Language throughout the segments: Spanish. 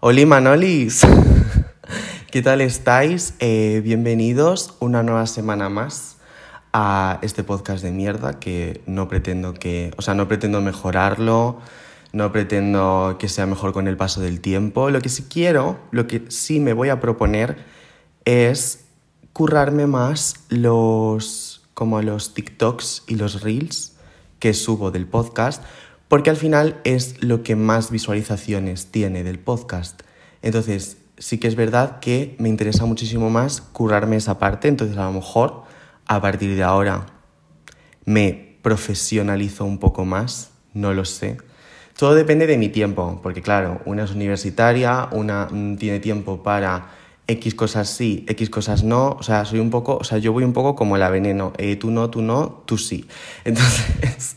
Hola Manolis, ¿qué tal estáis? Eh, bienvenidos una nueva semana más a este podcast de mierda que no pretendo que, o sea, no pretendo mejorarlo, no pretendo que sea mejor con el paso del tiempo. Lo que sí quiero, lo que sí me voy a proponer es currarme más los como los TikToks y los Reels que subo del podcast, porque al final es lo que más visualizaciones tiene del podcast. Entonces, sí que es verdad que me interesa muchísimo más currarme esa parte, entonces a lo mejor a partir de ahora me profesionalizo un poco más, no lo sé. Todo depende de mi tiempo, porque claro, una es universitaria, una mm, tiene tiempo para X cosas sí, X cosas no, o sea, soy un poco, o sea, yo voy un poco como el veneno, eh, tú no, tú no, tú sí. Entonces,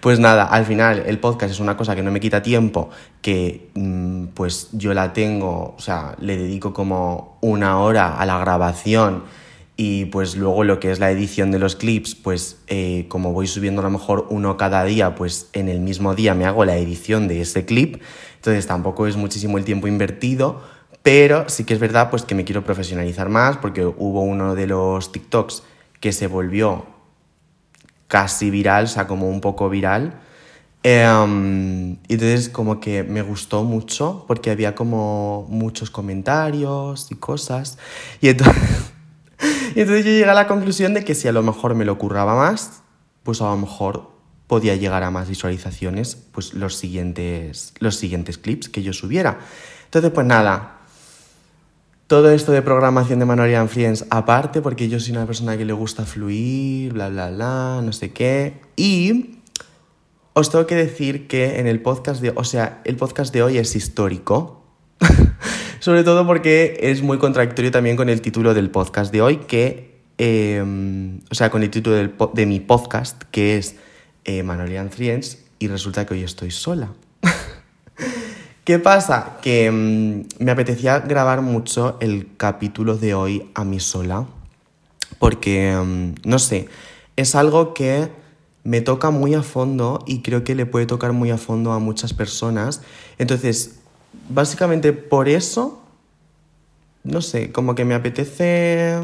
pues nada, al final el podcast es una cosa que no me quita tiempo, que mm, pues yo la tengo, o sea, le dedico como una hora a la grabación y pues luego lo que es la edición de los clips, pues eh, como voy subiendo a lo mejor uno cada día, pues en el mismo día me hago la edición de ese clip, entonces tampoco es muchísimo el tiempo invertido pero sí que es verdad pues que me quiero profesionalizar más porque hubo uno de los TikToks que se volvió casi viral, o sea, como un poco viral. Em, y entonces como que me gustó mucho porque había como muchos comentarios y cosas. Y entonces, y entonces yo llegué a la conclusión de que si a lo mejor me lo curraba más, pues a lo mejor podía llegar a más visualizaciones pues los siguientes, los siguientes clips que yo subiera. Entonces pues nada, todo esto de programación de Manorian Friends aparte, porque yo soy una persona que le gusta fluir, bla, bla, bla, no sé qué. Y os tengo que decir que en el podcast de, o sea, el podcast de hoy es histórico. Sobre todo porque es muy contradictorio también con el título del podcast de hoy, que, em, o sea, con el título de mi podcast, que es eh, Manorian Friends, y resulta que hoy estoy sola. ¿Qué pasa? Que mm, me apetecía grabar mucho el capítulo de hoy a mí sola, porque, mm, no sé, es algo que me toca muy a fondo y creo que le puede tocar muy a fondo a muchas personas. Entonces, básicamente por eso, no sé, como que me apetece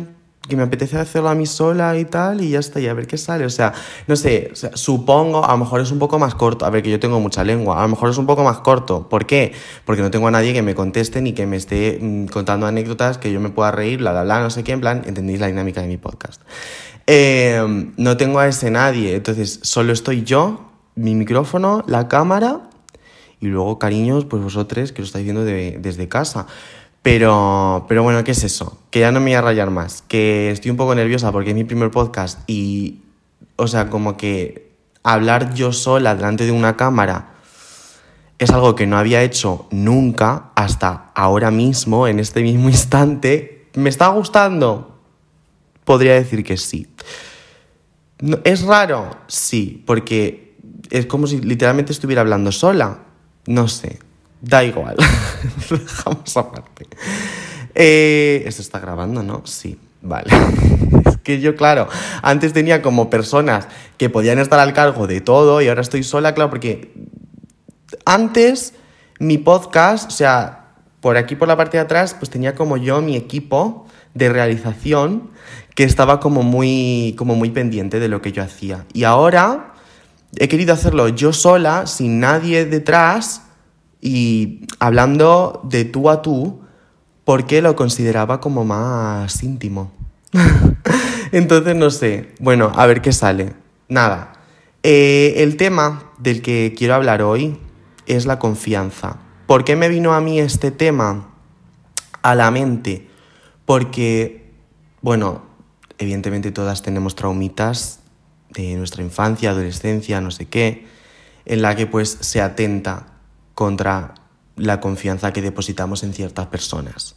que me apetece hacerlo a mí sola y tal, y ya está, y a ver qué sale. O sea, no sé, supongo, a lo mejor es un poco más corto. A ver, que yo tengo mucha lengua, a lo mejor es un poco más corto. ¿Por qué? Porque no tengo a nadie que me conteste ni que me esté mm, contando anécdotas que yo me pueda reír, bla, bla, bla, no sé qué, en plan, entendéis la dinámica de mi podcast. Em, no tengo a ese nadie, entonces solo estoy yo, mi micrófono, la cámara, y luego, cariños, pues vosotros que lo estáis viendo desde casa. Pero, pero bueno, ¿qué es eso? Que ya no me voy a rayar más, que estoy un poco nerviosa porque es mi primer podcast y, o sea, como que hablar yo sola delante de una cámara es algo que no había hecho nunca hasta ahora mismo, en este mismo instante. ¿Me está gustando? Podría decir que sí. ¿Es raro? Sí, porque es como si literalmente estuviera hablando sola. No sé, Da igual. dejamos aparte. Eh, Esto está grabando, ¿no? Sí, vale. es que yo, claro, antes tenía como personas que podían estar al cargo de todo y ahora estoy sola, claro, porque antes mi podcast, o sea, por aquí por la parte de atrás, pues tenía como yo mi equipo de realización que estaba como muy, como muy pendiente de lo que yo hacía. Y ahora he querido hacerlo yo sola, sin nadie detrás, y hablando de tú a tú, porque lo consideraba como más íntimo. Entonces, no sé, bueno, a ver qué sale. Nada, eh, el tema del que quiero hablar hoy es la confianza. ¿Por qué me vino a mí este tema a la mente? Porque, bueno, evidentemente todas tenemos traumitas de nuestra infancia, adolescencia, no sé qué, en la que pues se atenta contra la confianza que depositamos en ciertas personas.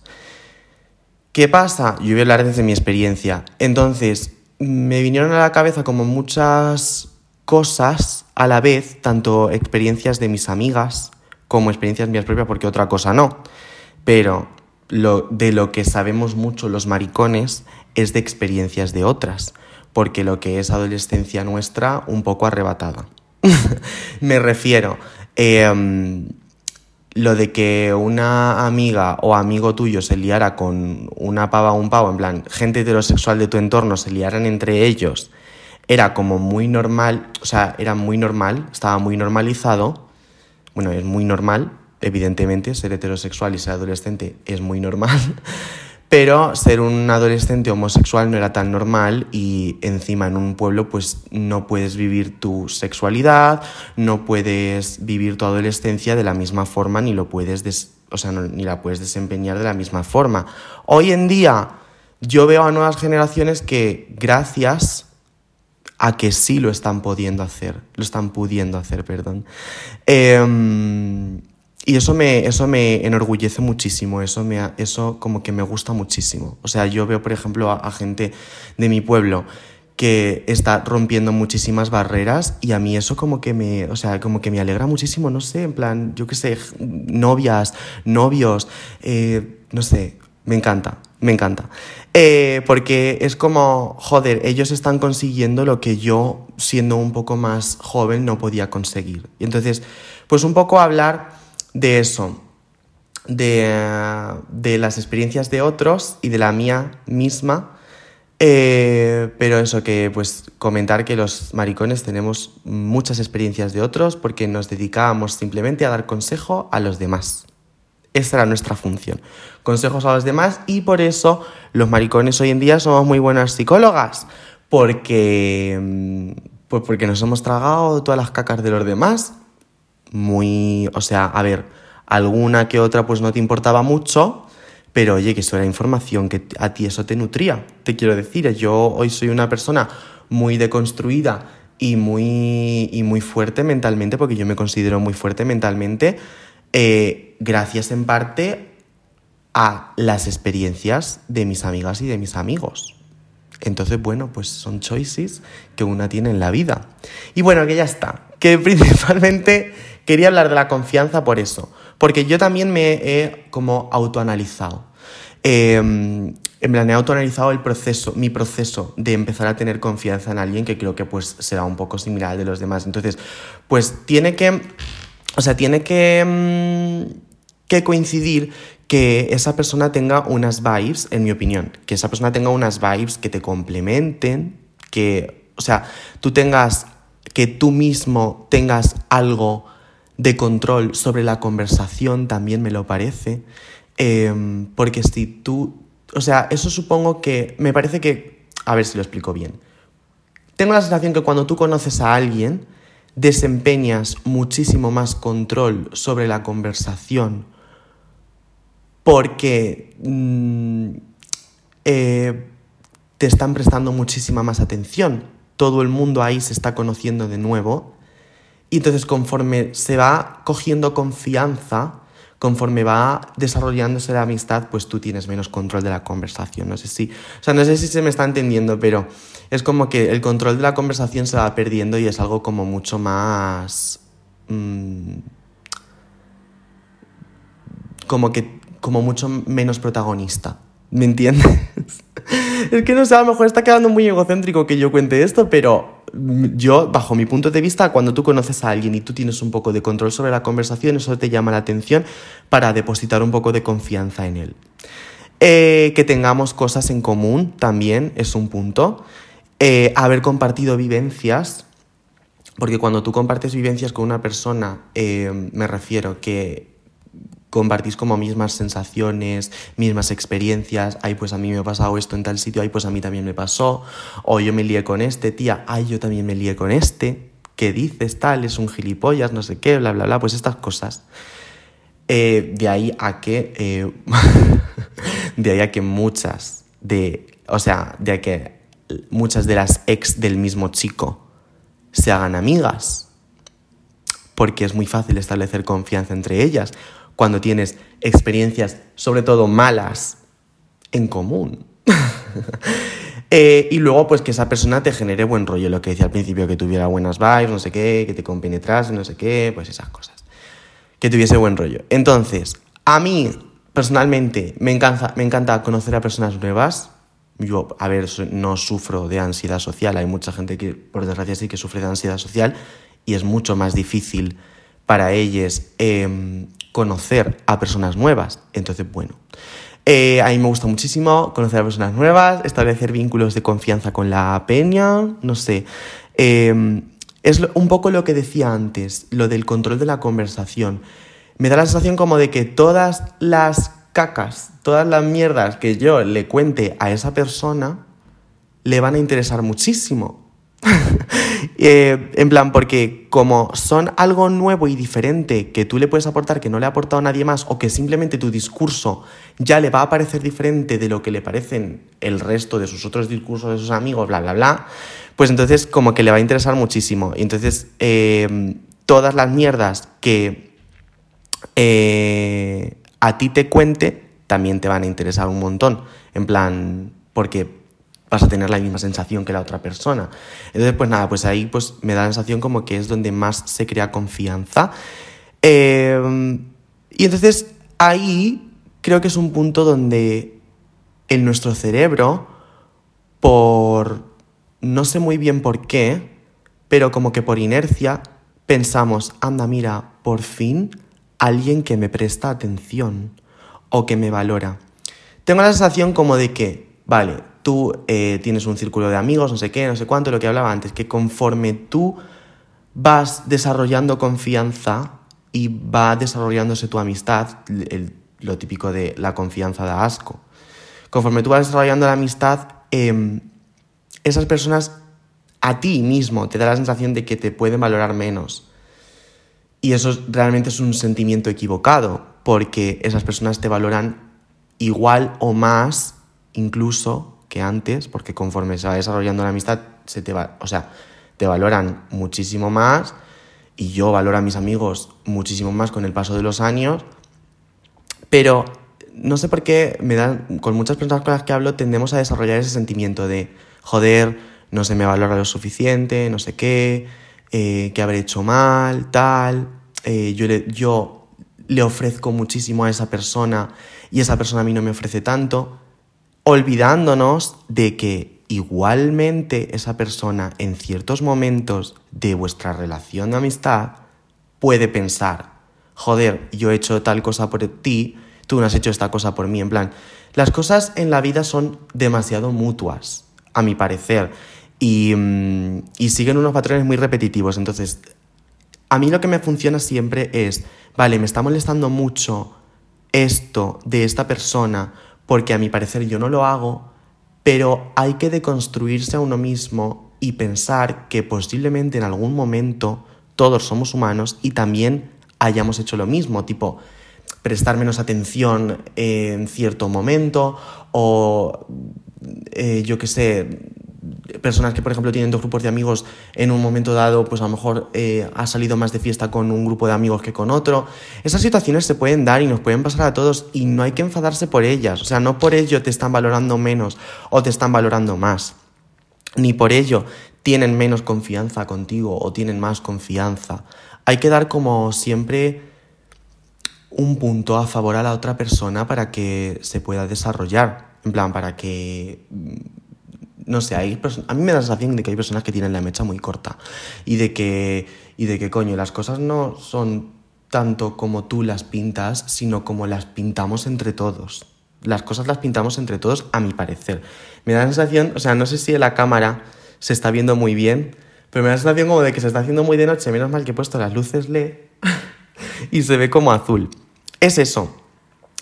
¿Qué pasa? Yo voy a hablar desde mi experiencia. Entonces, me vinieron a la cabeza como muchas cosas a la vez, tanto experiencias de mis amigas como experiencias mías propias, porque otra cosa no. Pero lo, de lo que sabemos mucho los maricones es de experiencias de otras. porque lo que es adolescencia nuestra, un poco arrebatada. Me refiero, em, lo de que una amiga o amigo tuyo se liara con una pava o un pavo, en plan, gente heterosexual de tu entorno se liaran entre ellos, era como muy normal, o sea, era muy normal, estaba muy normalizado, bueno, es muy normal, evidentemente, ser heterosexual y ser adolescente es muy normal, pero ser un adolescente homosexual no era tan normal y encima en un pueblo pues no puedes vivir tu sexualidad, no puedes vivir tu adolescencia de la misma forma ni lo puedes o sea, ni la puedes desempeñar de la misma forma. Hoy en día yo veo a nuevas generaciones que gracias a que sí lo están pudiendo hacer, lo están pudiendo hacer, perdón. Eh, y eso me, eso me enorgullece muchísimo, eso, me, eso como que me gusta muchísimo. O sea, yo veo, por ejemplo, a, gente de mi pueblo que está rompiendo muchísimas barreras y a mí eso como que me, o sea, como que me alegra muchísimo, no sé, en plan, yo qué sé, novias, novios, eh, no sé, me encanta, me encanta. Eh, porque es como, joder, ellos están consiguiendo lo que yo, siendo un poco más joven, no podía conseguir. Y entonces, pues un poco hablar de eso, de, las experiencias de otros y de la mía misma. Eh, pero eso que, pues, comentar que los maricones tenemos muchas experiencias de otros porque nos dedicábamos simplemente a dar consejo a los demás. Esa era nuestra función. Consejos a los demás y por eso los maricones hoy en día somos muy buenas psicólogas. Porque, mm, pues porque nos hemos tragado todas las cacas de los demás muy, o sea, a ver, alguna que otra pues no te importaba mucho, pero oye, que eso era información, que a ti eso te nutría, te quiero decir, yo hoy soy una persona muy deconstruida y muy, y muy fuerte mentalmente, porque yo me considero muy fuerte mentalmente, eh, gracias en parte a las experiencias de mis amigas y de mis amigos. Entonces, bueno, pues son choices que una tiene en la vida. Y bueno, que ya está. Que principalmente Quería hablar de la confianza por eso, porque yo también me he como autoanalizado. Eh, en plan, he autoanalizado el proceso, mi proceso de empezar a tener confianza en alguien que creo que pues será un poco similar al de los demás. Entonces, pues tiene que, o sea, tiene que, mm, que coincidir que esa persona tenga unas vibes, en mi opinión, que esa persona tenga unas vibes que te complementen, que, o sea, tú tengas, que tú mismo tengas algo de control sobre la conversación también me lo parece, em, porque si tú, o sea, eso supongo que, me parece que, a ver si lo explico bien, tengo la sensación que cuando tú conoces a alguien, desempeñas muchísimo más control sobre la conversación, porque mm, eh, te están prestando muchísima más atención, todo el mundo ahí se está conociendo de nuevo, y entonces conforme se va cogiendo confianza, conforme va desarrollándose la amistad, pues tú tienes menos control de la conversación. No sé si, o sea, no sé si se me está entendiendo, pero es como que el control de la conversación se va perdiendo y es algo como mucho más... Mm, como que, como mucho menos protagonista. ¿Me entiendes? es que no sé, a lo mejor está quedando muy egocéntrico que yo cuente esto, pero yo, bajo mi punto de vista, cuando tú conoces a alguien y tú tienes un poco de control sobre la conversación, eso te llama la atención para depositar un poco de confianza en él. Eh, que tengamos cosas en común también es un punto. Eh, haber compartido vivencias, porque cuando tú compartes vivencias con una persona, eh, me refiero que compartís como mismas sensaciones, mismas experiencias, ay, pues a mí me ha pasado esto en tal sitio, ay, pues a mí también me pasó, o yo me lié con este, tía, ay, yo también me lié con este, ¿qué dices tal? Es un gilipollas, no sé qué, bla, bla, bla, pues estas cosas. Eh, de ahí a que, eh, de ahí a que muchas de, o sea, de a que muchas de las ex del mismo chico se hagan amigas, porque es muy fácil establecer confianza entre ellas, cuando tienes experiencias, sobre todo malas, en común. Eh, y luego, pues que esa persona te genere buen rollo, lo que decía al principio, que tuviera buenas vibes, no sé qué, que te compenetrase, no sé qué, pues esas cosas. Que tuviese buen rollo. Entonces, a mí, personalmente, me encanta, me encanta conocer a personas nuevas, Yo, a ver, no sufro de ansiedad social. Hay mucha gente que, por desgracia, sí que sufre de ansiedad social y es mucho más difícil para ellos em, conocer a personas nuevas. Entonces, bueno, eh, a mí me gusta muchísimo conocer a personas nuevas, establecer vínculos de confianza con la peña, no sé. Em, es un poco lo que decía antes, lo del control de la conversación. Me da la sensación como de que todas las cacas, todas las mierdas que yo le cuente a esa persona, le van a interesar muchísimo. Eh, en plan, porque como son algo nuevo y diferente que tú le puedes aportar que no le ha aportado nadie más o que simplemente tu discurso ya le va a parecer diferente de lo que le parecen el resto de sus otros discursos de sus amigos, bla, bla, bla, pues entonces como que le va a interesar muchísimo. Y entonces eh, todas las mierdas que eh, a ti te cuente también te van a interesar un montón. En plan, porque vas a tener la misma sensación que la otra persona. Entonces, pues nada, pues ahí pues me da la sensación como que es donde más se crea confianza. Em, y entonces ahí creo que es un punto donde en nuestro cerebro, por no sé muy bien por qué, pero como que por inercia, pensamos, anda, mira, por fin alguien que me presta atención o que me valora. Tengo la sensación como de que, vale, tú eh, tienes un círculo de amigos, no sé qué, no sé cuánto, lo que hablaba antes, que conforme tú vas desarrollando confianza y va desarrollándose tu amistad, lo típico de la confianza da asco, conforme tú vas desarrollando la amistad, em, esas personas a ti mismo te da la sensación de que te pueden valorar menos. Y eso realmente es un sentimiento equivocado, porque esas personas te valoran igual o más incluso que antes, porque conforme se va desarrollando la amistad, se te va, o sea, te valoran muchísimo más y yo valoro a mis amigos muchísimo más con el paso de los años, pero no sé por qué me dan, con muchas personas con las que hablo tendemos a desarrollar ese sentimiento de, joder, no se me valora lo suficiente, no sé qué, eh, que habré hecho mal, tal, eh, yo, le, yo le ofrezco muchísimo a esa persona y esa persona a mí no me ofrece tanto olvidándonos de que igualmente esa persona en ciertos momentos de vuestra relación de amistad puede pensar, joder, yo he hecho tal cosa por ti, tú no has hecho esta cosa por mí, en plan, las cosas en la vida son demasiado mutuas, a mi parecer, y, mm, y siguen unos patrones muy repetitivos, entonces, a mí lo que me funciona siempre es, vale, me está molestando mucho esto de esta persona, porque a mi parecer yo no lo hago, pero hay que deconstruirse a uno mismo y pensar que posiblemente en algún momento todos somos humanos y también hayamos hecho lo mismo, tipo prestar menos atención en cierto momento o eh, yo qué sé, personas que, por ejemplo, tienen dos grupos de amigos en un momento dado, pues a lo mejor eh, ha salido más de fiesta con un grupo de amigos que con otro. Esas situaciones se pueden dar y nos pueden pasar a todos y no hay que enfadarse por ellas. O sea, no por ello te están valorando menos o te están valorando más. Ni por ello tienen menos confianza contigo o tienen más confianza. Hay que dar como siempre un punto a favor a la otra persona para que se pueda desarrollar. En plan, para que no sé, hay a mí me da la sensación de que hay personas que tienen la mecha muy corta y de que, y de que coño, las cosas no son tanto como tú las pintas, sino como las pintamos entre todos. Las cosas las pintamos entre todos, a mi parecer. Me da la sensación, o sea, no sé si la cámara se está viendo muy bien, pero me da la sensación como de que se está haciendo muy de noche, menos mal que he puesto las luces LED y se ve como azul. Es eso.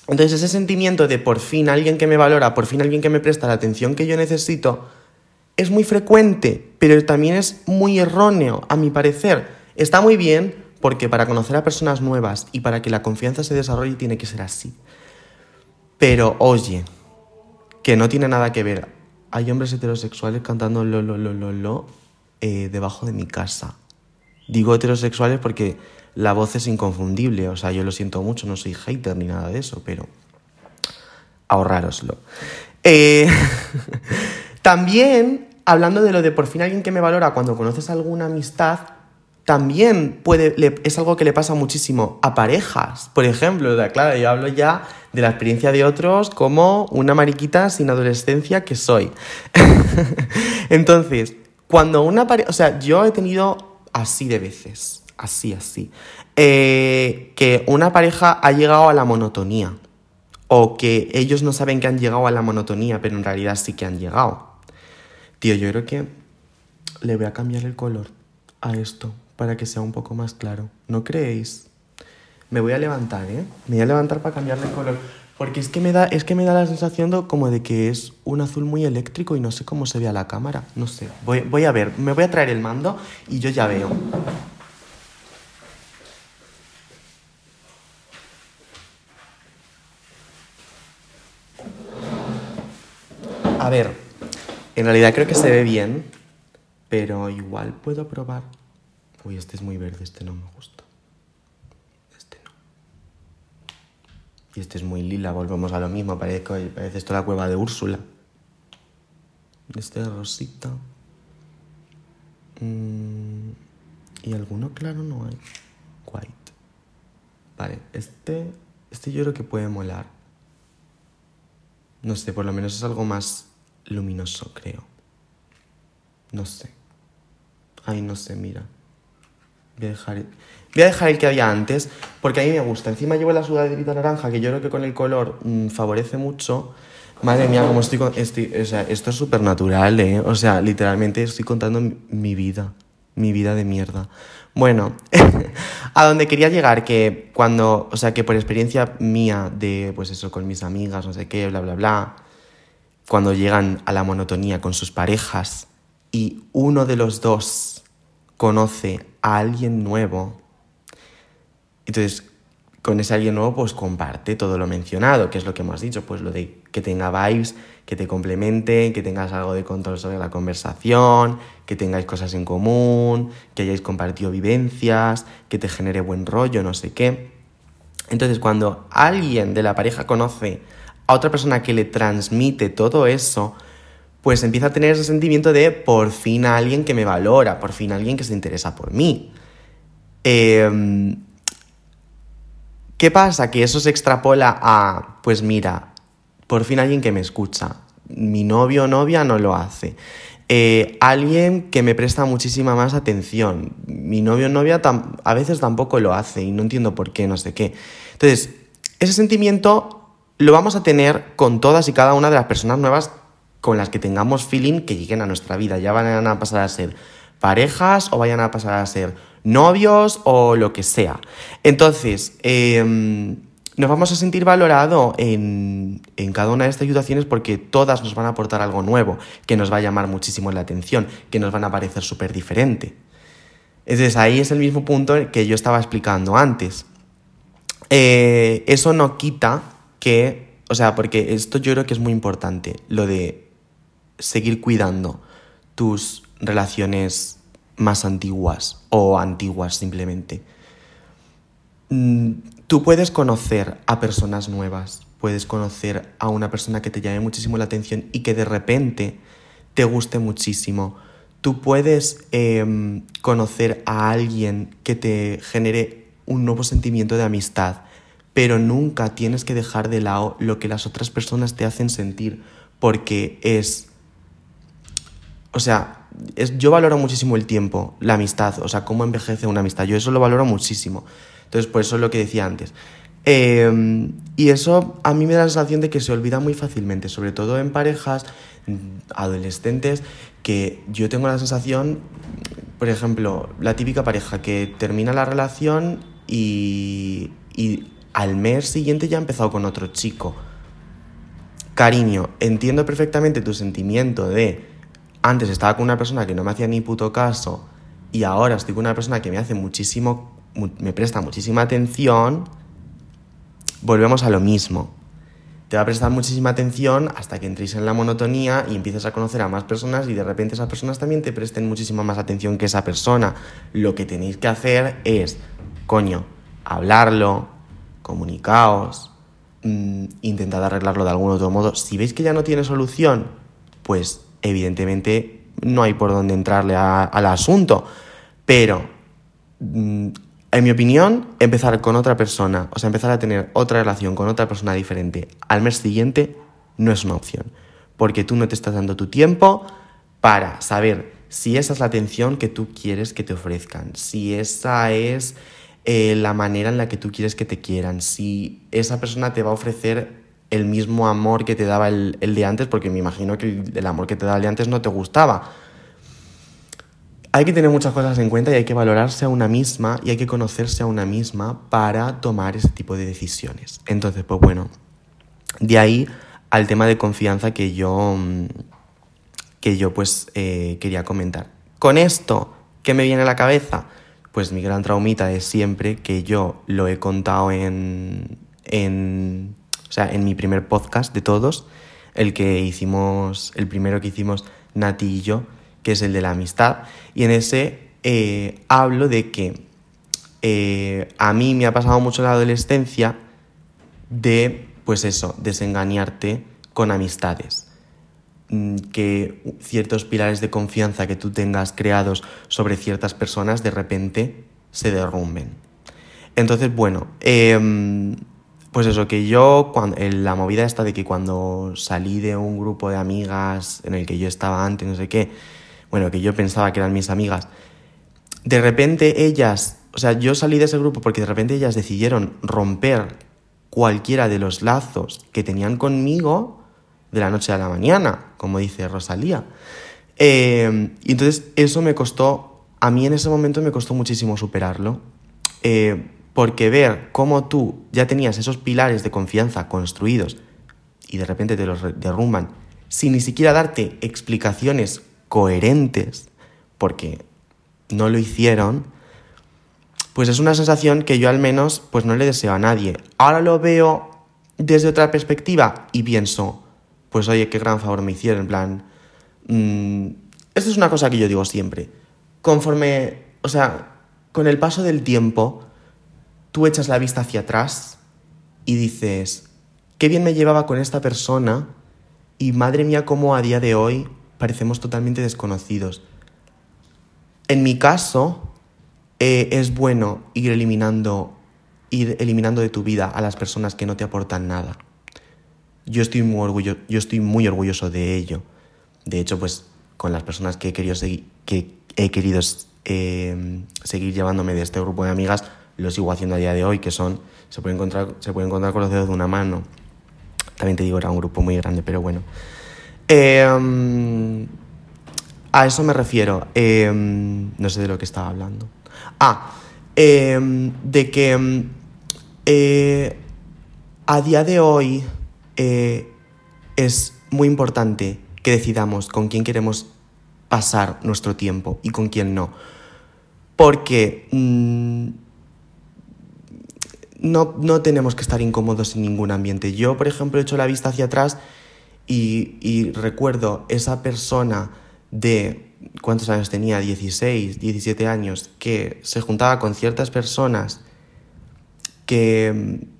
Entonces ese sentimiento de por fin alguien que me valora, por fin alguien que me presta la atención que yo necesito, es muy frecuente, pero también es muy erróneo, a mi parecer. Está muy bien porque para conocer a personas nuevas y para que la confianza se desarrolle tiene que ser así. Pero oye, que no tiene nada que ver. Hay hombres heterosexuales cantando lo, lo, lo, lo, lo eh, debajo de mi casa. Digo heterosexuales porque la voz es inconfundible, o sea, yo lo siento mucho, no soy hater ni nada de eso, pero ahorrároslo. Eh... También, hablando de lo de por fin alguien que me valora cuando conoces alguna amistad, también puede, es algo que le pasa muchísimo a parejas. Por ejemplo, claro, yo hablo ya de la experiencia de otros como una mariquita sin adolescencia que soy. Entonces, cuando una pareja, o sea, yo he tenido así de veces, así, así, eh, que una pareja ha llegado a la monotonía o que ellos no saben que han llegado a la monotonía, pero en realidad sí que han llegado. Tío, yo creo que le voy a cambiar el color a esto para que sea un poco más claro. ¿No creéis? Me voy a levantar, ¿eh? Me voy a levantar para cambiarle el color. Porque es que me da, es que me da la sensación como de que es un azul muy eléctrico y no sé cómo se ve a la cámara. No sé. Voy, voy a ver. Me voy a traer el mando y yo ya veo. A ver, en realidad creo que se ve bien, pero igual puedo probar. Uy, este es muy verde, este no me gusta. Este no. Y este es muy lila, volvemos a lo mismo, parece, parece esto la cueva de Úrsula. Este es rosita. Mm, y alguno claro no hay. White. Vale, este, este yo creo que puede molar. No sé, por lo menos es algo más luminoso, creo. No sé. Ay, no sé, mira. Voy a dejar, voy a dejar el que había antes, porque a mí me gusta. Encima llevo la sudaderita naranja, que yo creo que con el color mm, favorece mucho. Madre mía, como estoy, con, o sea, esto es súper natural, ¿eh? O sea, literalmente estoy contando mi vida, mi vida de mierda. Bueno, a donde quería llegar, que cuando, o sea, que por experiencia mía de, pues eso, con mis amigas, no sé qué, bla, bla, bla, cuando llegan a la monotonía con sus parejas y uno de los dos conoce a alguien nuevo, entonces con ese alguien nuevo pues comparte todo lo mencionado, que es lo que hemos dicho, pues lo de que tenga vibes, que te complemente, que tengas algo de control sobre la conversación, que tengáis cosas en común, que hayáis compartido vivencias, que te genere buen rollo, no sé qué. Entonces cuando alguien de la pareja conoce a otra persona que le transmite todo eso, pues empieza a tener ese sentimiento de por fin alguien que me valora, por fin alguien que se interesa por mí. Em, ¿Qué pasa? Que eso se extrapola a, pues mira, por fin alguien que me escucha. Mi novio o novia no lo hace. Eh, alguien que me presta muchísima más atención. Mi novio o novia a veces tampoco lo hace y no entiendo por qué, no sé qué. Entonces, ese sentimiento lo vamos a tener con todas y cada una de las personas nuevas con las que tengamos feeling que lleguen a nuestra vida. Ya van a pasar a ser parejas o vayan a pasar a ser novios o lo que sea. Entonces, em, nos vamos a sentir valorados en, en, cada una de estas situaciones porque todas nos van a aportar algo nuevo, que nos va a llamar muchísimo la atención, que nos van a parecer súper diferente. Entonces ahí es el mismo punto que yo estaba explicando antes. Eh, eso no quita que, o sea, porque esto yo creo que es muy importante, lo de seguir cuidando tus relaciones más antiguas o antiguas simplemente. Mm, tú puedes conocer a personas nuevas, puedes conocer a una persona que te llame muchísimo la atención y que de repente te guste muchísimo. Tú puedes em, conocer a alguien que te genere un nuevo sentimiento de amistad pero nunca tienes que dejar de lado lo que las otras personas te hacen sentir, porque es... O sea, es, yo valoro muchísimo el tiempo, la amistad, o sea, cómo envejece una amistad, yo eso lo valoro muchísimo. Entonces, por eso es lo que decía antes. Em, y eso a mí me da la sensación de que se olvida muy fácilmente, sobre todo en parejas adolescentes, que yo tengo la sensación, por ejemplo, la típica pareja que termina la relación y, y al mes siguiente ya ha empezado con otro chico. Cariño, entiendo perfectamente tu sentimiento de antes estaba con una persona que no me hacía ni puto caso y ahora estoy con una persona que me hace muchísimo, me presta muchísima atención, volvemos a lo mismo. Te va a prestar muchísima atención hasta que entréis en la monotonía y empieces a conocer a más personas y de repente esas personas también te presten muchísima más atención que esa persona. Lo que tenéis que hacer es, coño, hablarlo, comunicaos, mm, intentad arreglarlo de algún otro modo. Si veis que ya no tiene solución, pues evidentemente no hay por dónde entrarle al asunto. Pero mm, en mi opinión, empezar con otra persona, o sea, empezar a tener otra relación con otra persona diferente al mes siguiente no es una opción. Porque tú no te estás dando tu tiempo para saber si esa es la atención que tú quieres que te ofrezcan, si esa es eh, la manera en la que tú quieres que te quieran, si esa persona te va a ofrecer el mismo amor que te daba el, de antes, porque me imagino que el, amor que te daba el de antes no te gustaba. Hay que tener muchas cosas en cuenta y hay que valorarse a una misma y hay que conocerse a una misma para tomar ese tipo de decisiones. Entonces, pues bueno, de ahí al tema de confianza que yo, mm, que yo pues eh, quería comentar. Con esto, ¿qué me viene a la cabeza? Pues mi gran traumita es siempre que yo lo he contado en, en o sea, en mi primer podcast de todos, el que hicimos, el primero que hicimos Nati y yo, que es el de la amistad, y en ese eh, hablo de que eh, a mí me ha pasado mucho la adolescencia de, pues eso, desengañarte con amistades que ciertos pilares de confianza que tú tengas creados sobre ciertas personas de repente se derrumben. Entonces, bueno, eh, pues eso, que yo, cuando, la movida esta de que cuando salí de un grupo de amigas en el que yo estaba antes, no sé qué, bueno, que yo pensaba que eran mis amigas, de repente ellas, o sea, yo salí de ese grupo porque de repente ellas decidieron romper cualquiera de los lazos que tenían conmigo de la noche a la mañana, como dice Rosalía. Eh, y entonces eso me costó, a mí en ese momento me costó muchísimo superarlo. Eh, porque ver cómo tú ya tenías esos pilares de confianza construidos y de repente te los derrumban sin ni siquiera darte explicaciones coherentes, porque no lo hicieron, pues es una sensación que yo al menos pues no le deseo a nadie. Ahora lo veo desde otra perspectiva y pienso, pues oye, qué gran favor me hicieron, en plan, mmm, esto es una cosa que yo digo siempre, conforme, o sea, con el paso del tiempo, tú echas la vista hacia atrás y dices, qué bien me llevaba con esta persona y madre mía cómo a día de hoy parecemos totalmente desconocidos. En mi caso, eh, es bueno ir eliminando, ir eliminando de tu vida a las personas que no te aportan nada. Yo estoy muy, orgullo, yo estoy muy orgulloso de ello. De hecho, pues con las personas que he querido, que he querido eh, seguir llevándome de este grupo de amigas, lo sigo haciendo a día de hoy, que son, se puede encontrar, se puede encontrar con los dedos de una mano. También te digo, era un grupo muy grande, pero bueno. Em, a eso me refiero. Em, no sé de lo que estaba hablando. Ah, em, de que eh, a día de hoy eh, es muy importante que decidamos con quién queremos pasar nuestro tiempo y con quién no. Porque mm, no, tenemos que estar incómodos en ningún ambiente. Yo, por ejemplo, he hecho la vista hacia atrás y, recuerdo esa persona de, ¿cuántos años tenía? 16, 17 años, que se juntaba con ciertas personas que mm,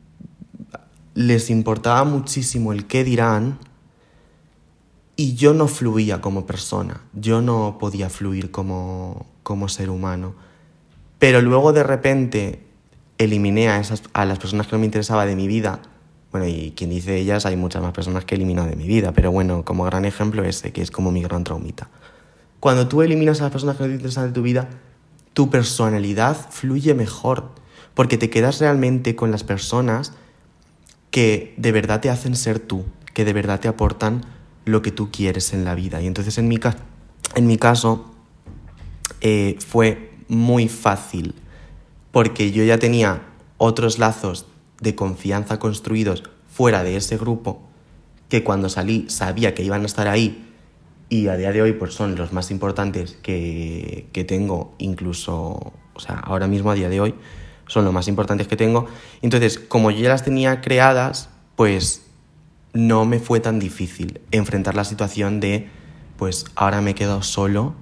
les importaba muchísimo el qué dirán y yo no fluía como persona, yo no podía fluir como, como ser humano. Pero luego de repente eliminé a, esas, a las personas que no me interesaba de mi vida. Bueno, y quien dice ellas, hay muchas más personas que he eliminado de mi vida, pero bueno, como gran ejemplo ese, que es como mi gran traumita. Cuando tú eliminas a las personas que no te interesan de tu vida, tu personalidad fluye mejor, porque te quedas realmente con las personas que de verdad te hacen ser tú, que de verdad te aportan lo que tú quieres en la vida. Y entonces en mi, en mi caso eh, fue muy fácil porque yo ya tenía otros lazos de confianza construidos fuera de ese grupo que cuando salí sabía que iban a estar ahí y a día de hoy pues son los más importantes que, que tengo incluso, o sea, ahora mismo a día de hoy son los más importantes que tengo. Entonces, como yo ya las tenía creadas, pues no me fue tan difícil enfrentar la situación de, pues ahora me he quedado solo,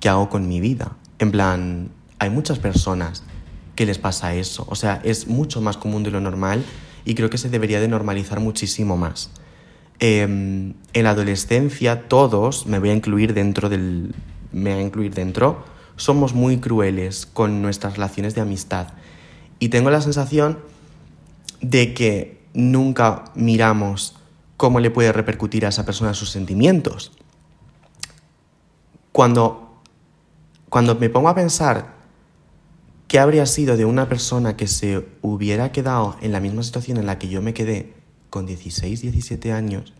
¿qué hago con mi vida? En plan, hay muchas personas que les pasa eso. O sea, es mucho más común de lo normal y creo que se debería de normalizar muchísimo más. Em, en la adolescencia todos, me voy a incluir dentro del... me voy a incluir dentro, somos muy crueles con nuestras relaciones de amistad Y tengo la sensación de que nunca miramos cómo le puede repercutir a esa persona sus sentimientos. Cuando, cuando me pongo a pensar qué habría sido de una persona que se hubiera quedado en la misma situación en la que yo me quedé con 16, 17 años,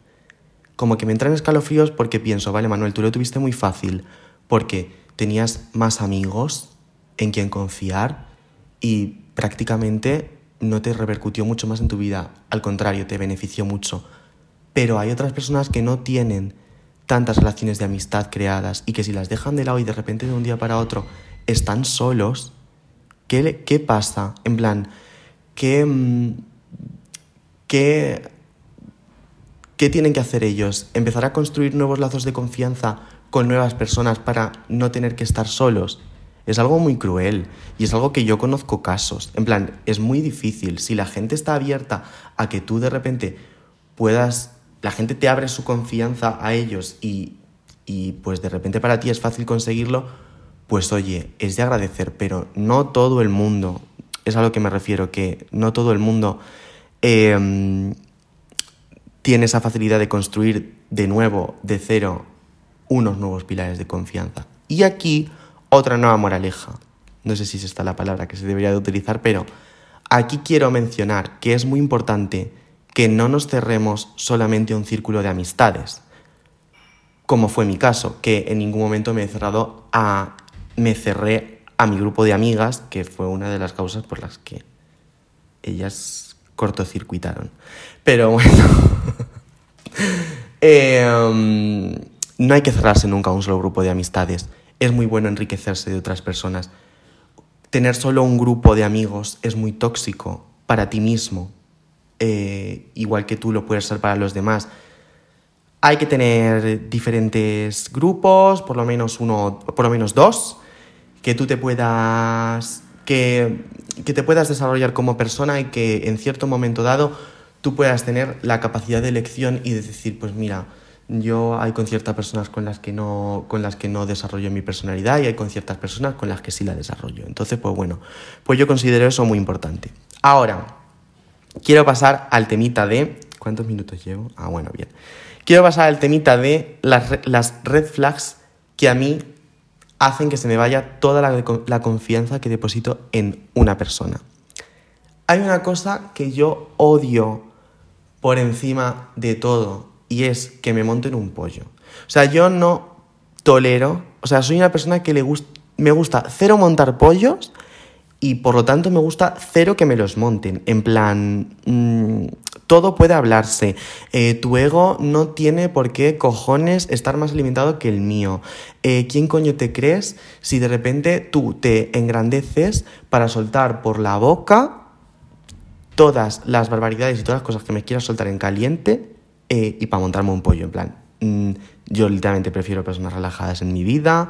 como que me entran escalofríos porque pienso, vale Manuel, tú lo tuviste muy fácil porque tenías más amigos en quien confiar y prácticamente no te repercutió mucho más en tu vida, al contrario, te benefició mucho. Pero hay otras personas que no tienen tantas relaciones de amistad creadas y que si las dejan de lado y de repente de un día para otro están solos, ¿qué, qué pasa? En plan, ¿qué, mm, qué, ¿qué tienen que hacer ellos? ¿Empezar a construir nuevos lazos de confianza con nuevas personas para no tener que estar solos? Es algo muy cruel y es algo que yo conozco casos. En plan, es muy difícil. Si la gente está abierta a que tú de repente puedas, la gente te abre su confianza a ellos y, y pues de repente para ti es fácil conseguirlo, pues oye, es de agradecer, pero no todo el mundo, es a lo que me refiero, que no todo el mundo em, tiene esa facilidad de construir de nuevo, de cero, unos nuevos pilares de confianza. Y aquí otra nueva moraleja. No sé si es esta la palabra que se debería de utilizar, pero aquí quiero mencionar que es muy importante que no nos cerremos solamente un círculo de amistades, como fue mi caso, que en ningún momento me he cerrado a me cerré a mi grupo de amigas, que fue una de las causas por las que ellas cortocircuitaron. Pero bueno, em, no hay que cerrarse nunca a un solo grupo de amistades es muy bueno enriquecerse de otras personas. Tener solo un grupo de amigos es muy tóxico para ti mismo, eh, igual que tú lo puedes ser para los demás. Hay que tener diferentes grupos, por lo menos uno, por lo menos dos, que tú te puedas, que, que te puedas desarrollar como persona y que en cierto momento dado tú puedas tener la capacidad de elección y de decir, pues mira, yo hay con ciertas personas con las que no con las que no desarrollo mi personalidad y hay con ciertas personas con las que sí la desarrollo. Entonces, pues bueno, pues yo considero eso muy importante. Ahora, quiero pasar al temita de ¿cuántos minutos llevo? Ah, bueno, bien. Quiero pasar al temita de las, las red flags que a mí hacen que se me vaya toda la, la confianza que deposito en una persona. Hay una cosa que yo odio por encima de todo y es que me monten un pollo. O sea, yo no tolero, o sea, soy una persona que le me gusta cero montar pollos y por lo tanto me gusta cero que me los monten. En plan, mm, todo puede hablarse. Eh, tu ego no tiene por qué cojones estar más alimentado que el mío. Eh, ¿Quién coño te crees si de repente tú te engrandeces para soltar por la boca todas las barbaridades y todas las cosas que me quieras soltar en caliente eh, y para montarme un pollo, en plan. Mm, yo literalmente prefiero personas relajadas en mi vida,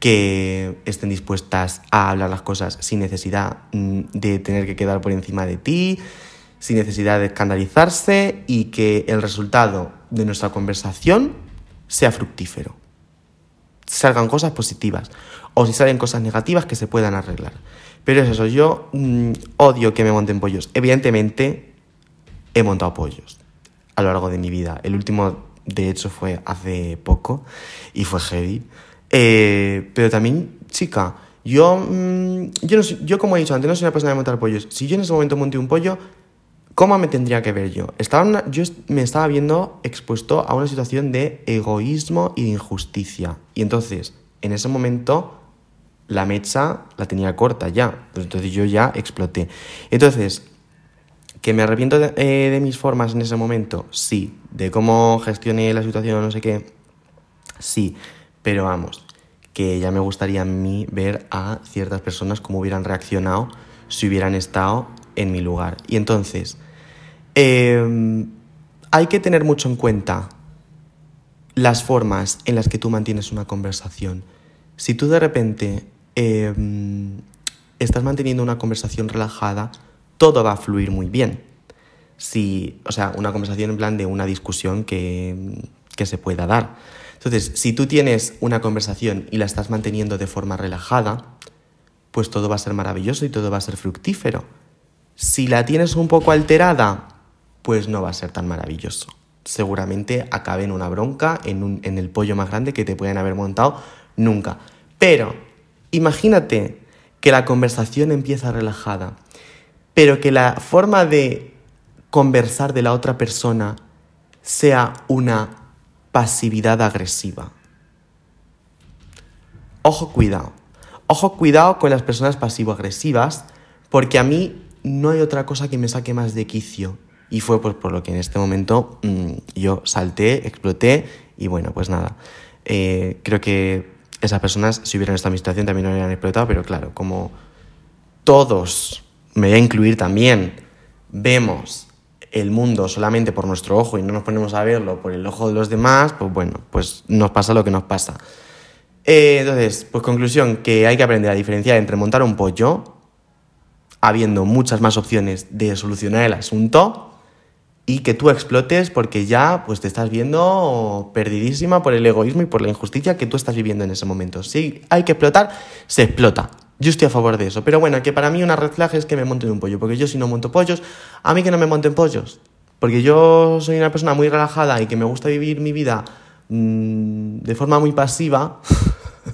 que estén dispuestas a hablar las cosas sin necesidad mm, de tener que quedar por encima de ti, sin necesidad de escandalizarse y que el resultado de nuestra conversación sea fructífero. Salgan cosas positivas o si salen cosas negativas que se puedan arreglar. Pero es eso, yo mm, odio que me monten pollos. Evidentemente, he montado pollos a lo largo de mi vida. El último, de hecho, fue hace poco y fue heavy. Eh, pero también, chica, yo, mm, yo, yo como he dicho antes, no soy una persona de montar pollos. Si yo en ese momento monté un pollo, ¿cómo me tendría que ver yo? Estaba yo me estaba viendo expuesto a una situación de egoísmo y de injusticia. Y entonces, en ese momento, la mecha la tenía corta ya. Entonces yo ya exploté. Entonces, ¿Que me arrepiento eh, de, mis formas en ese momento? Sí. ¿De cómo gestioné la situación no sé qué? Sí. Pero vamos, que ya me gustaría a mí ver a ciertas personas cómo hubieran reaccionado si hubieran estado en mi lugar. Y entonces, em, hay que tener mucho en cuenta las formas en las que tú mantienes una conversación. Si tú de repente em, estás manteniendo una conversación relajada, todo va a fluir muy bien. Si, o sea, una conversación en plan de una discusión que, que se pueda dar. Entonces, si tú tienes una conversación y la estás manteniendo de forma relajada, pues todo va a ser maravilloso y todo va a ser fructífero. Si la tienes un poco alterada, pues no va a ser tan maravilloso. Seguramente acabe en una bronca, en, un, en el pollo más grande que te pueden haber montado nunca. Pero imagínate que la conversación empieza relajada, pero que la forma de conversar de la otra persona sea una pasividad agresiva. Ojo cuidado. Ojo cuidado con las personas pasivo-agresivas, porque a mí no hay otra cosa que me saque más de quicio. Y fue pues, por lo que en este momento mm, yo salté, exploté y bueno, pues nada. Eh, creo que esas personas, si hubieran estado en situación, también lo hubieran explotado, pero claro, como todos, me voy a incluir también, vemos el mundo solamente por nuestro ojo y no nos ponemos a verlo por el ojo de los demás, pues bueno, pues nos pasa lo que nos pasa. Eh, entonces, pues conclusión, que hay que aprender a diferenciar entre montar un pollo, habiendo muchas más opciones de solucionar el asunto, y que tú explotes porque ya pues te estás viendo perdidísima por el egoísmo y por la injusticia que tú estás viviendo en ese momento. Si hay que explotar, se explota. Yo estoy a favor de eso. Pero bueno, que para mí una red es que me monten un pollo. Porque yo si no monto pollos, a mí que no me monten pollos. Porque yo soy una persona muy relajada y que me gusta vivir mi vida mmm, de forma muy pasiva.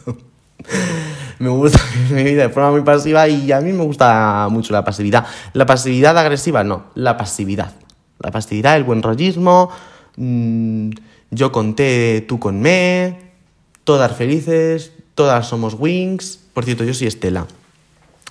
me gusta vivir mi vida de forma muy pasiva y a mí me gusta mucho la pasividad. La pasividad agresiva, no, la pasividad. La pasividad, el buen rollismo, mmm, yo conté, tú con me, todas felices, todas somos wings. Por cierto, yo soy Estela.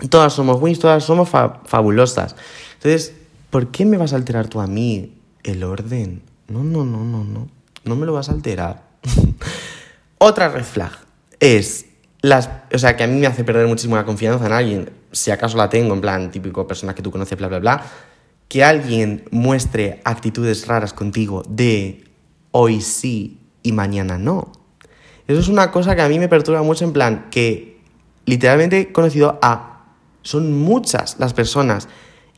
Todas somos wings, todas somos fa fabulosas. Entonces, ¿por qué me vas a alterar tú a mí el orden? No, no, no, no, no. No me lo vas a alterar. Otra red flag es las, o sea, que a mí me hace perder muchísimo la confianza en alguien, si acaso la tengo, en plan, típico persona que tú conoces, bla, bla, bla, que alguien muestre actitudes raras contigo de hoy sí y mañana no. Eso es una cosa que a mí me perturba mucho en plan que literalmente he conocido a... Son muchas las personas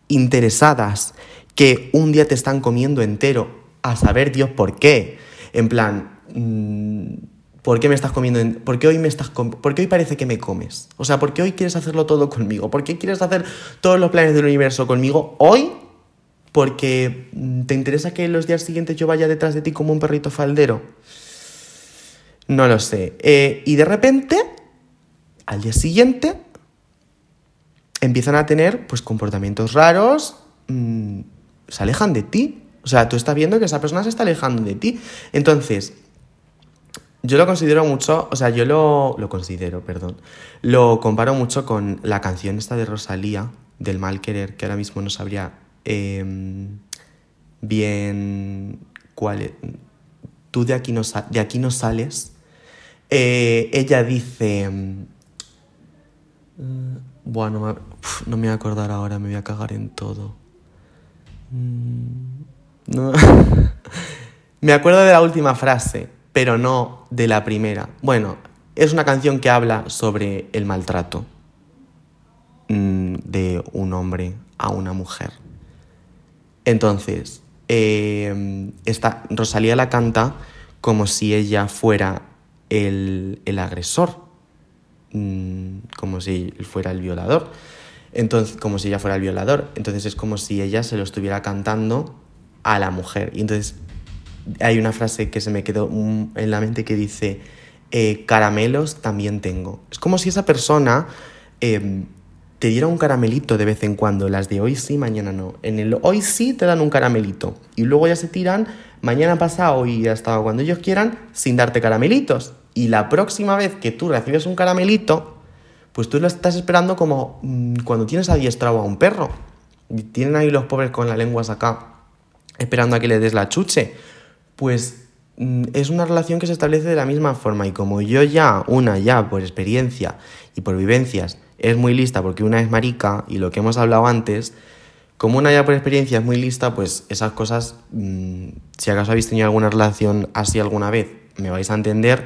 interesadas que un día te están comiendo entero, a saber Dios por qué. En plan, mmm, ¿por qué me estás comiendo? En... ¿Por qué hoy me estás ¿Por qué hoy parece que me comes? O sea, ¿por qué hoy quieres hacerlo todo conmigo? ¿Por qué quieres hacer todos los planes del universo conmigo hoy porque mm, te interesa que los días siguientes yo vaya detrás de ti como un perrito faldero. No lo sé. Eh, y de repente, al día siguiente, empiezan a tener pues comportamientos raros, mmm, se alejan de ti. O sea, tú estás viendo que esa persona se está alejando de ti. Entonces, yo lo considero mucho, o sea, yo lo, lo considero, perdón, lo comparo mucho con la canción esta de Rosalía, del mal querer, que ahora mismo no sabría eh, bien cuál es, tú de aquí no, de aquí no sales. Eh, ella dice, bueno, no me, no me voy a acordar ahora, me voy a cagar en todo. Mm, no. me acuerdo de la última frase, pero no de la primera. Bueno, es una canción que habla sobre el maltrato mm, de un hombre a una mujer. Entonces, eh, esta, Rosalía la canta como si ella fuera el, el agresor, mm, como si fuera el violador. Entonces, como si ella fuera el violador. Entonces es como si ella se lo estuviera cantando a la mujer. Y entonces hay una frase que se me quedó en la mente que dice, eh, caramelos también tengo. Es como si esa persona eh, te diera un caramelito de vez en cuando, las de hoy sí, mañana no. En el hoy sí te dan un caramelito y luego ya se tiran mañana pasado y hasta cuando ellos quieran sin darte caramelitos. Y la próxima vez que tú recibes un caramelito, pues tú lo estás esperando como mmm, cuando tienes adiestrado a un perro. Y tienen ahí los pobres con las lenguas acá, esperando a que le des la chuche. Pues mmm, es una relación que se establece de la misma forma. Y como yo ya, una ya por experiencia y por vivencias, es muy lista porque una es marica y lo que hemos hablado antes, como una ya por experiencia es muy lista, pues esas cosas, mmm, si acaso habéis tenido alguna relación así alguna vez, me vais a entender,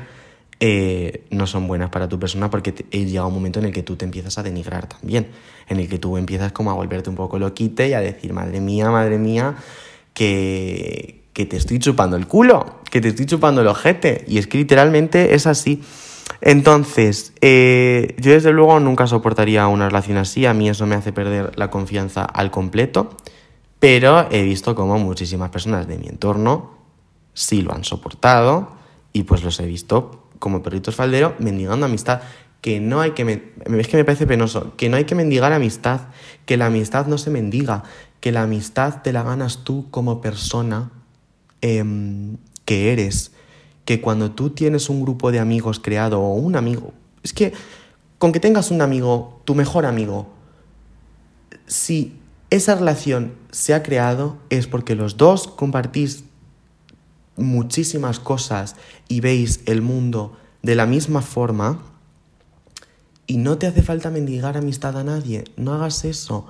eh, no son buenas para tu persona porque te, llega un momento en el que tú te empiezas a denigrar también, en el que tú empiezas como a volverte un poco loquite y a decir, madre mía, madre mía, que, que te estoy chupando el culo, que te estoy chupando el ojete. Y es que literalmente es así. Entonces, eh, yo desde luego nunca soportaría una relación así, a mí eso me hace perder la confianza al completo, pero he visto como muchísimas personas de mi entorno sí lo han soportado y pues los he visto como perritos faldero mendigando amistad, que no hay que, es que me parece penoso, que no hay que mendigar amistad, que la amistad no se mendiga, que la amistad te la ganas tú como persona em, que eres, que cuando tú tienes un grupo de amigos creado o un amigo, es que con que tengas un amigo, tu mejor amigo, si esa relación se ha creado es porque los dos compartís muchísimas cosas y veis el mundo de la misma forma y no te hace falta mendigar amistad a nadie, no hagas eso.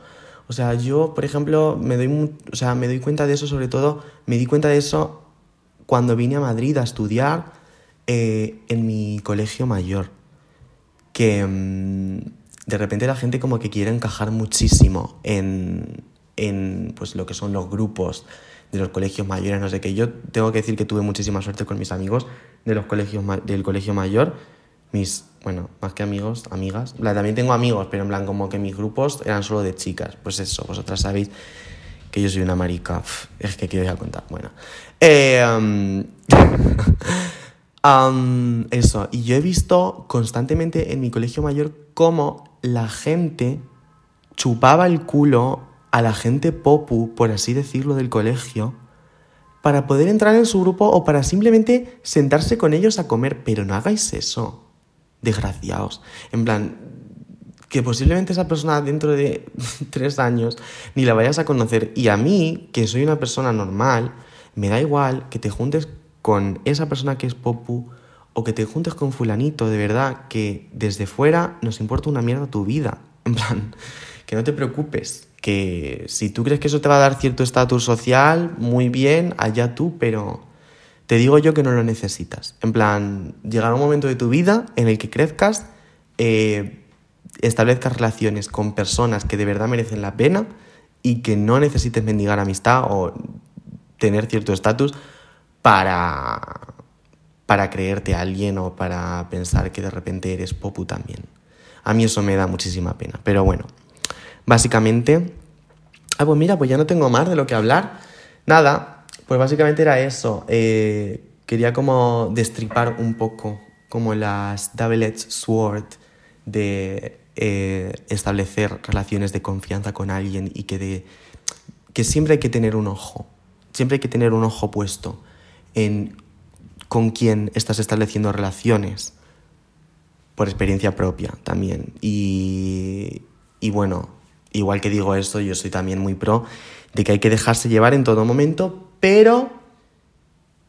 O sea, yo, por ejemplo, me doy, o sea, me doy cuenta de eso, sobre todo, me di cuenta de eso cuando vine a Madrid a estudiar eh, en mi colegio mayor. Que mm, de repente la gente como que quiere encajar muchísimo en, en pues, lo que son los grupos de los colegios mayores, no sé qué. Yo tengo que decir que tuve muchísima suerte con mis amigos de los colegios del colegio mayor. Mis, bueno, más que amigos, amigas. también tengo amigos, pero en plan como que mis grupos eran solo de chicas. Pues eso, vosotras sabéis que yo soy una marica. es que quiero ya contar. Bueno. Eh, eso, y yo he visto constantemente en mi colegio mayor cómo la gente chupaba el culo a la gente popu, por así decirlo, del colegio, para poder entrar en su grupo o para simplemente sentarse con ellos a comer. Pero no hagáis eso, desgraciados. En plan, que posiblemente esa persona dentro de tres años ni la vayas a conocer. Y a mí, que soy una persona normal, me da igual que te juntes con esa persona que es popu o que te juntes con fulanito, de verdad, que desde fuera nos importa una mierda tu vida. En plan, que no te preocupes, que si tú crees que eso te va a dar cierto estatus social, muy bien, allá tú, pero te digo yo que no lo necesitas. En plan, llegará un momento de tu vida en el que crezcas, eh, establezcas relaciones con personas que de verdad merecen la pena y que no necesites mendigar amistad o tener cierto estatus para, para creerte a alguien o para pensar que de repente eres popu también. A mí eso me da muchísima pena. Pero bueno, básicamente... Ah, pues mira, pues ya no tengo más de lo que hablar. Nada, pues básicamente era eso. Eh, quería como destripar un poco como las double-edged sword de eh, establecer relaciones de confianza con alguien y que, de, que siempre hay que tener un ojo, siempre hay que tener un ojo puesto en con quién estás estableciendo relaciones, por experiencia propia también. Y, y bueno, igual que digo esto, yo soy también muy pro de que hay que dejarse llevar en todo momento, pero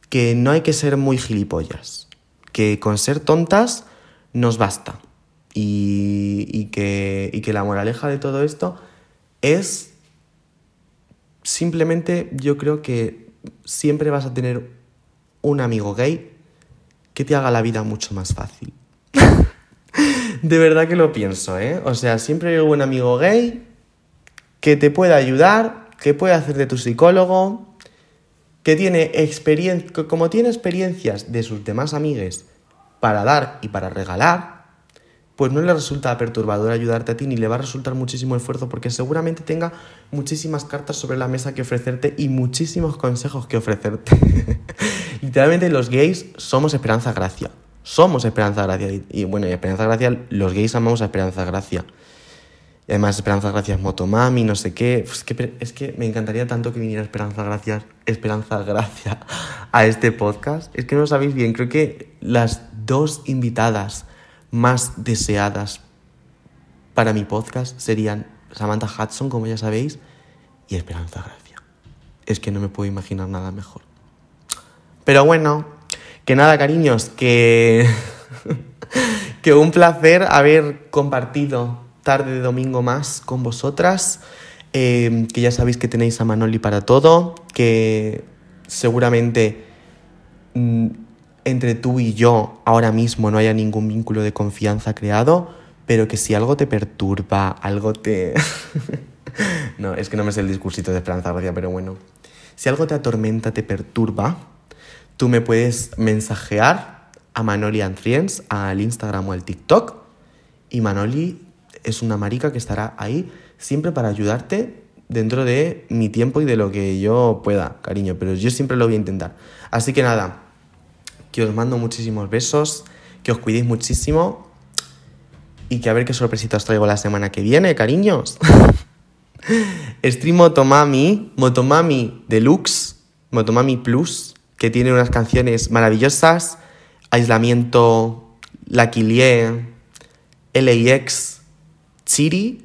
que no hay que ser muy gilipollas, que con ser tontas nos basta y, que, y que la moraleja de todo esto es simplemente yo creo que siempre vas a tener un amigo gay que te haga la vida mucho más fácil. de verdad que lo pienso, ¿eh? O sea, siempre hay un amigo gay que te pueda ayudar, que puede hacer de tu psicólogo, que tiene experiencia, como tiene experiencias de sus demás amigues para dar y para regalar, pues no le resulta perturbador ayudarte a ti ni le va a resultar muchísimo esfuerzo porque seguramente tenga muchísimas cartas sobre la mesa que ofrecerte y muchísimos consejos que ofrecerte. Literalmente los gays somos Esperanza Gracia. Somos Esperanza Gracia. Y, bueno, y Esperanza Gracia, los gays amamos a Esperanza Gracia. Además Esperanza Gracia es Motomami, no sé qué. Es que, es que me encantaría tanto que viniera Esperanza Gracia, Esperanza Gracia a este podcast. Es que no lo sabéis bien, creo que las dos invitadas más deseadas para mi podcast serían Samantha Hudson, como ya sabéis, y Esperanza Gracia. Es que no me puedo imaginar nada mejor. Pero bueno, que nada, cariños, que, que un placer haber compartido tarde de domingo más con vosotras. Eh, que ya sabéis que tenéis a Manoli para todo, que seguramente mm, entre tú y yo ahora mismo no haya ningún vínculo de confianza creado, pero que si algo te perturba, algo te... no, es que no me sé el discursito de Esperanza Gracia, pero bueno. Si algo te atormenta, te perturba, tú me puedes mensajear a Manoli and al Instagram o al TikTok. Y Manoli es una marica que estará ahí siempre para ayudarte dentro de mi tiempo y de lo que yo pueda, cariño. Pero yo siempre lo voy a intentar. Así que nada, que os mando muchísimos besos, que os cuidéis muchísimo y que a ver qué sorpresitas traigo la semana que viene, cariños. Stream Motomami, Motomami Deluxe, Motomami Plus, que tiene unas canciones maravillosas, Aislamiento, La Quilie, LAX, Chiri.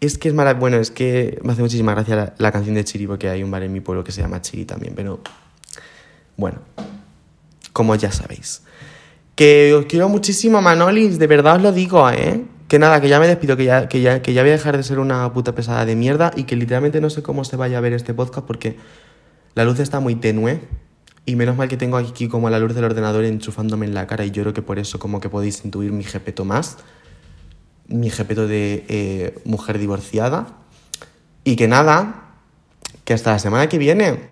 Es que es maravilloso, bueno, es que me hace muchísima gracia la, la, canción de Chiri porque hay un bar en mi pueblo que se llama Chiri también, pero bueno, como ya sabéis. Que os quiero muchísimo, Manolis, de verdad os lo digo, ¿eh? Que nada, que ya me despido, que ya, que, ya, que ya voy a dejar de ser una puta pesada de mierda y que literalmente no sé cómo se vaya a ver este podcast porque la luz está muy tenue y menos mal que tengo aquí como la luz del ordenador enchufándome en la cara y yo creo que por eso como que podéis intuir mi jepeto más, mi jepeto de eh, mujer divorciada y que nada, que hasta la semana que viene.